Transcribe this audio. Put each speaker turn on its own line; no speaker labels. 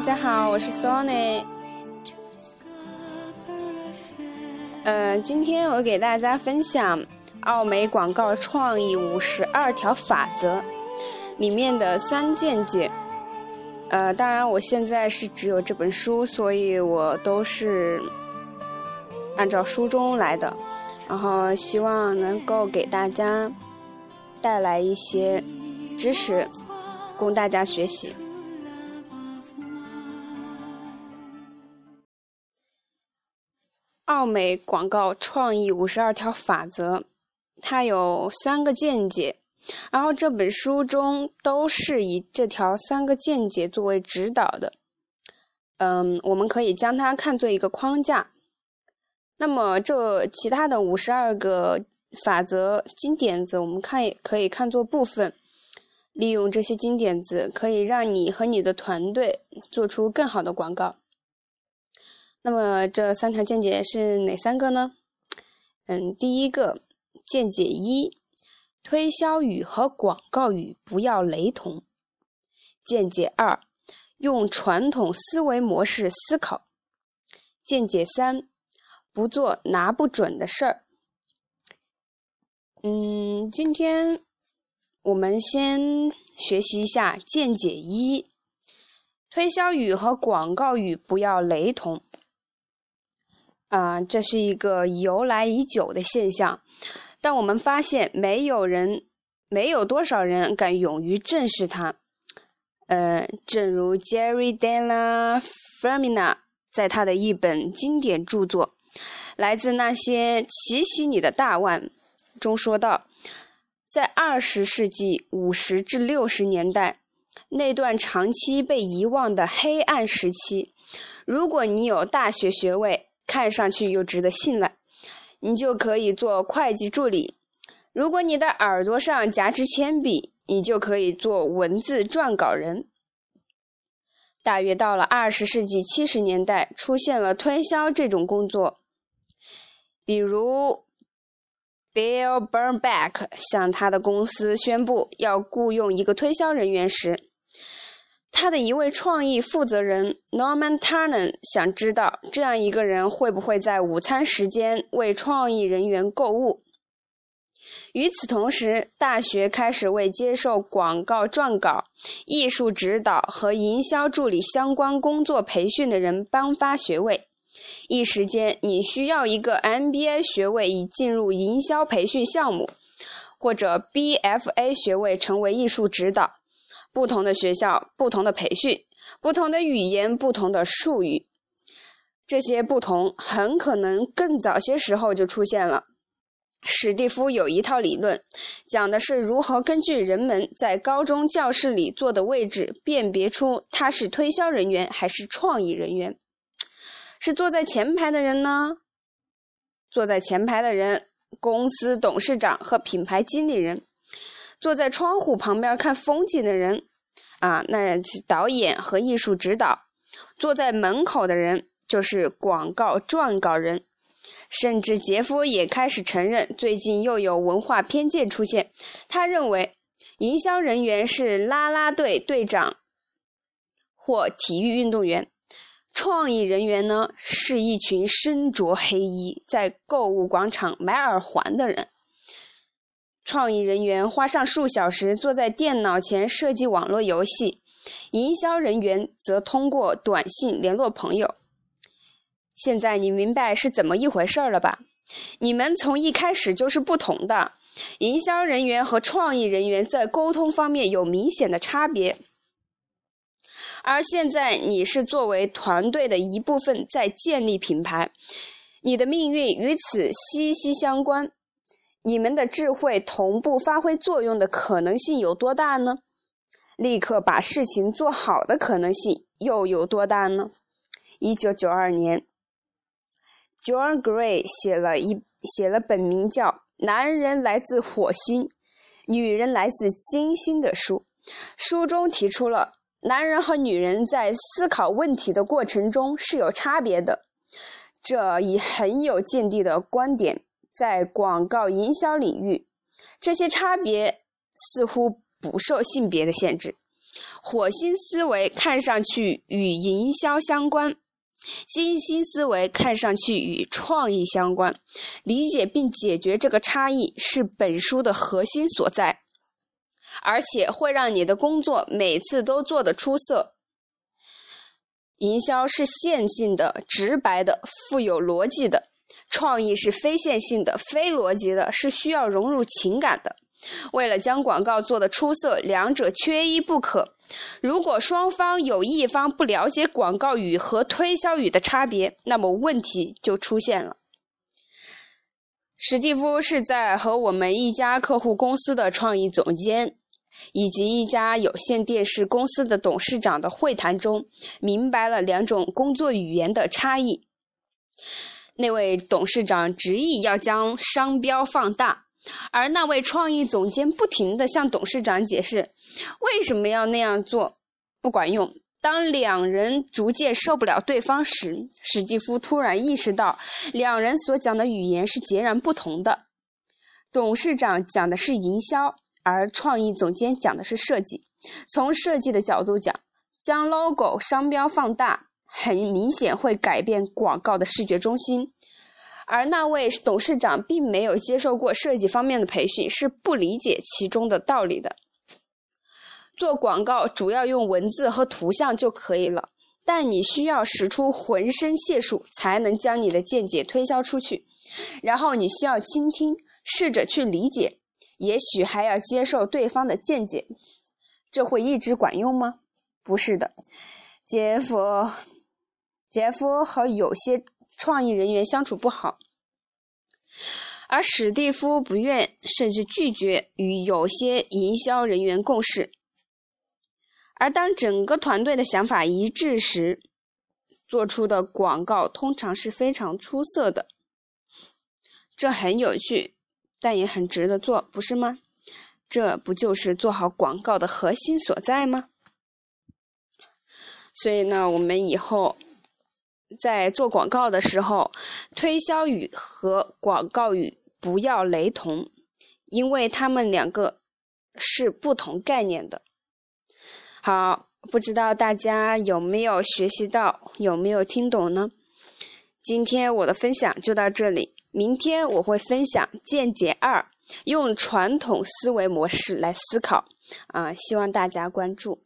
大家好，我是 Sony。嗯，今天我给大家分享奥美广告创意五十二条法则里面的三见解。呃，当然我现在是只有这本书，所以我都是按照书中来的，然后希望能够给大家带来一些知识，供大家学习。奥美广告创意五十二条法则，它有三个见解，然后这本书中都是以这条三个见解作为指导的。嗯，我们可以将它看作一个框架。那么这其他的五十二个法则金点子，我们看也可以看作部分，利用这些金点子，可以让你和你的团队做出更好的广告。那么这三条见解是哪三个呢？嗯，第一个见解一，推销语和广告语不要雷同。见解二，用传统思维模式思考。见解三，不做拿不准的事儿。嗯，今天我们先学习一下见解一，推销语和广告语不要雷同。啊，这是一个由来已久的现象，但我们发现没有人，没有多少人敢勇于正视它。呃，正如 Jerry Della Fermina 在他的一本经典著作《来自那些奇袭你的大腕》中说道，在二十世纪五十至六十年代那段长期被遗忘的黑暗时期，如果你有大学学位，看上去又值得信赖，你就可以做会计助理。如果你的耳朵上夹支铅笔，你就可以做文字撰稿人。大约到了二十世纪七十年代，出现了推销这种工作，比如 Bill Burnback 向他的公司宣布要雇佣一个推销人员时。他的一位创意负责人 Norman Turner 想知道，这样一个人会不会在午餐时间为创意人员购物。与此同时，大学开始为接受广告撰稿、艺术指导和营销助理相关工作培训的人颁发学位。一时间，你需要一个 MBA 学位以进入营销培训项目，或者 BFA 学位成为艺术指导。不同的学校，不同的培训，不同的语言，不同的术语，这些不同很可能更早些时候就出现了。史蒂夫有一套理论，讲的是如何根据人们在高中教室里坐的位置，辨别出他是推销人员还是创意人员。是坐在前排的人呢？坐在前排的人，公司董事长和品牌经理人。坐在窗户旁边看风景的人，啊，那是导演和艺术指导；坐在门口的人就是广告撰稿人。甚至杰夫也开始承认，最近又有文化偏见出现。他认为，营销人员是啦啦队队长或体育运动员，创意人员呢是一群身着黑衣在购物广场买耳环的人。创意人员花上数小时坐在电脑前设计网络游戏，营销人员则通过短信联络朋友。现在你明白是怎么一回事了吧？你们从一开始就是不同的。营销人员和创意人员在沟通方面有明显的差别，而现在你是作为团队的一部分在建立品牌，你的命运与此息息相关。你们的智慧同步发挥作用的可能性有多大呢？立刻把事情做好的可能性又有多大呢？一九九二年，John Gray 写了一写了本名叫《男人来自火星，女人来自金星》的书，书中提出了男人和女人在思考问题的过程中是有差别的，这一很有见地的观点。在广告营销领域，这些差别似乎不受性别的限制。火星思维看上去与营销相关，金星思维看上去与创意相关。理解并解决这个差异是本书的核心所在，而且会让你的工作每次都做得出色。营销是线性的、直白的、富有逻辑的；创意是非线性的、非逻辑的，是需要融入情感的。为了将广告做得出色，两者缺一不可。如果双方有一方不了解广告语和推销语的差别，那么问题就出现了。史蒂夫是在和我们一家客户公司的创意总监以及一家有线电视公司的董事长的会谈中，明白了两种工作语言的差异。那位董事长执意要将商标放大。而那位创意总监不停地向董事长解释为什么要那样做，不管用。当两人逐渐受不了对方时，史蒂夫突然意识到，两人所讲的语言是截然不同的。董事长讲的是营销，而创意总监讲的是设计。从设计的角度讲，将 logo 商标放大，很明显会改变广告的视觉中心。而那位董事长并没有接受过设计方面的培训，是不理解其中的道理的。做广告主要用文字和图像就可以了，但你需要使出浑身解数才能将你的见解推销出去。然后你需要倾听，试着去理解，也许还要接受对方的见解。这会一直管用吗？不是的，杰夫，杰夫和有些。创意人员相处不好，而史蒂夫不愿甚至拒绝与有些营销人员共事。而当整个团队的想法一致时，做出的广告通常是非常出色的。这很有趣，但也很值得做，不是吗？这不就是做好广告的核心所在吗？所以呢，我们以后。在做广告的时候，推销语和广告语不要雷同，因为它们两个是不同概念的。好，不知道大家有没有学习到，有没有听懂呢？今天我的分享就到这里，明天我会分享见解二，用传统思维模式来思考。啊，希望大家关注。